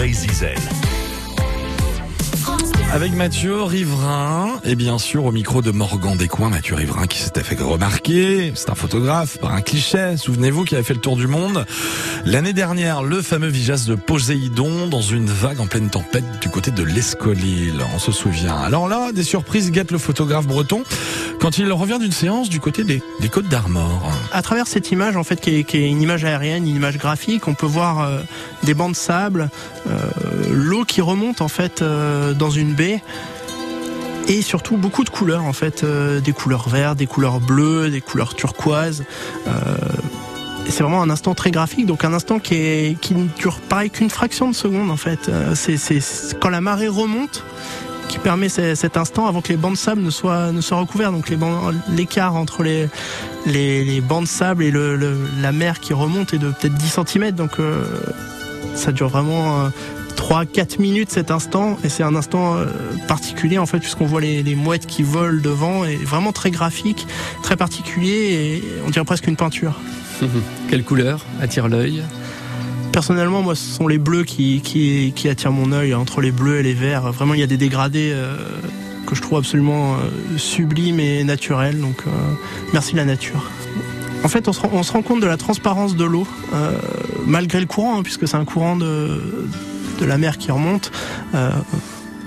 Brésil. Avec Mathieu Riverain et bien sûr au micro de Morgan Descoings, Mathieu Riverain qui s'était fait remarquer, c'est un photographe par un cliché, souvenez-vous qui avait fait le tour du monde. L'année dernière, le fameux Vigas de Poséidon dans une vague en pleine tempête du côté de l'Escolill, on se souvient. Alors là, des surprises guettent le photographe breton quand il revient d'une séance du côté des, Côtes d'Armor. À travers cette image en fait qui est, qui est, une image aérienne, une image graphique, on peut voir euh, des bancs de sable, euh, l'eau qui remonte en fait euh, dans une et surtout beaucoup de couleurs en fait, euh, des couleurs vertes, des couleurs bleues, des couleurs turquoises. Euh, c'est vraiment un instant très graphique, donc un instant qui, est, qui ne dure pareil qu'une fraction de seconde en fait. Euh, c'est, quand la marée remonte qui permet cet instant avant que les bancs de sable ne soient, ne soient recouverts. Donc l'écart entre les, bancs de sable et le, la mer qui remonte est de peut-être 10 cm. Donc ça dure vraiment euh, 3-4 minutes cet instant et c'est un instant euh, particulier en fait puisqu'on voit les, les, mouettes qui volent devant et vraiment très graphique, très particulier et on dirait presque une peinture. Quelle couleur attire l'œil? Personnellement, moi, ce sont les bleus qui, qui, qui attirent mon œil, entre les bleus et les verts. Vraiment, il y a des dégradés euh, que je trouve absolument euh, sublimes et naturels. Donc, euh, merci la nature. En fait, on se, rend, on se rend compte de la transparence de l'eau, euh, malgré le courant, hein, puisque c'est un courant de, de la mer qui remonte. Euh,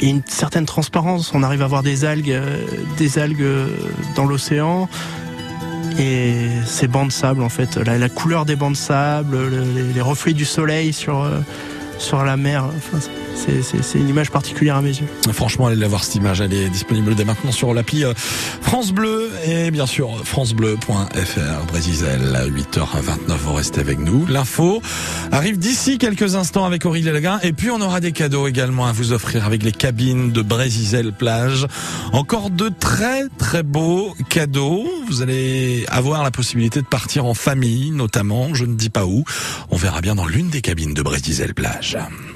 une certaine transparence. On arrive à voir des algues, euh, des algues dans l'océan et ces bancs de sable en fait, la, couleur des bancs de sable, le, les, les, reflets du soleil sur euh, sur la mer. Enfin, c'est une image particulière à mes yeux. Franchement, allez la voir cette image, elle est disponible dès maintenant sur l'appli France Bleu et bien sûr francebleu.fr. Brésil, 8h29, vous restez avec nous. L'info arrive d'ici quelques instants avec Aurélie Laguin et puis on aura des cadeaux également à vous offrir avec les cabines de Brésil plage. Encore de très très beaux cadeaux. Vous allez avoir la possibilité de partir en famille notamment, je ne dis pas où. On verra bien dans l'une des cabines de Brésil plage. mariage.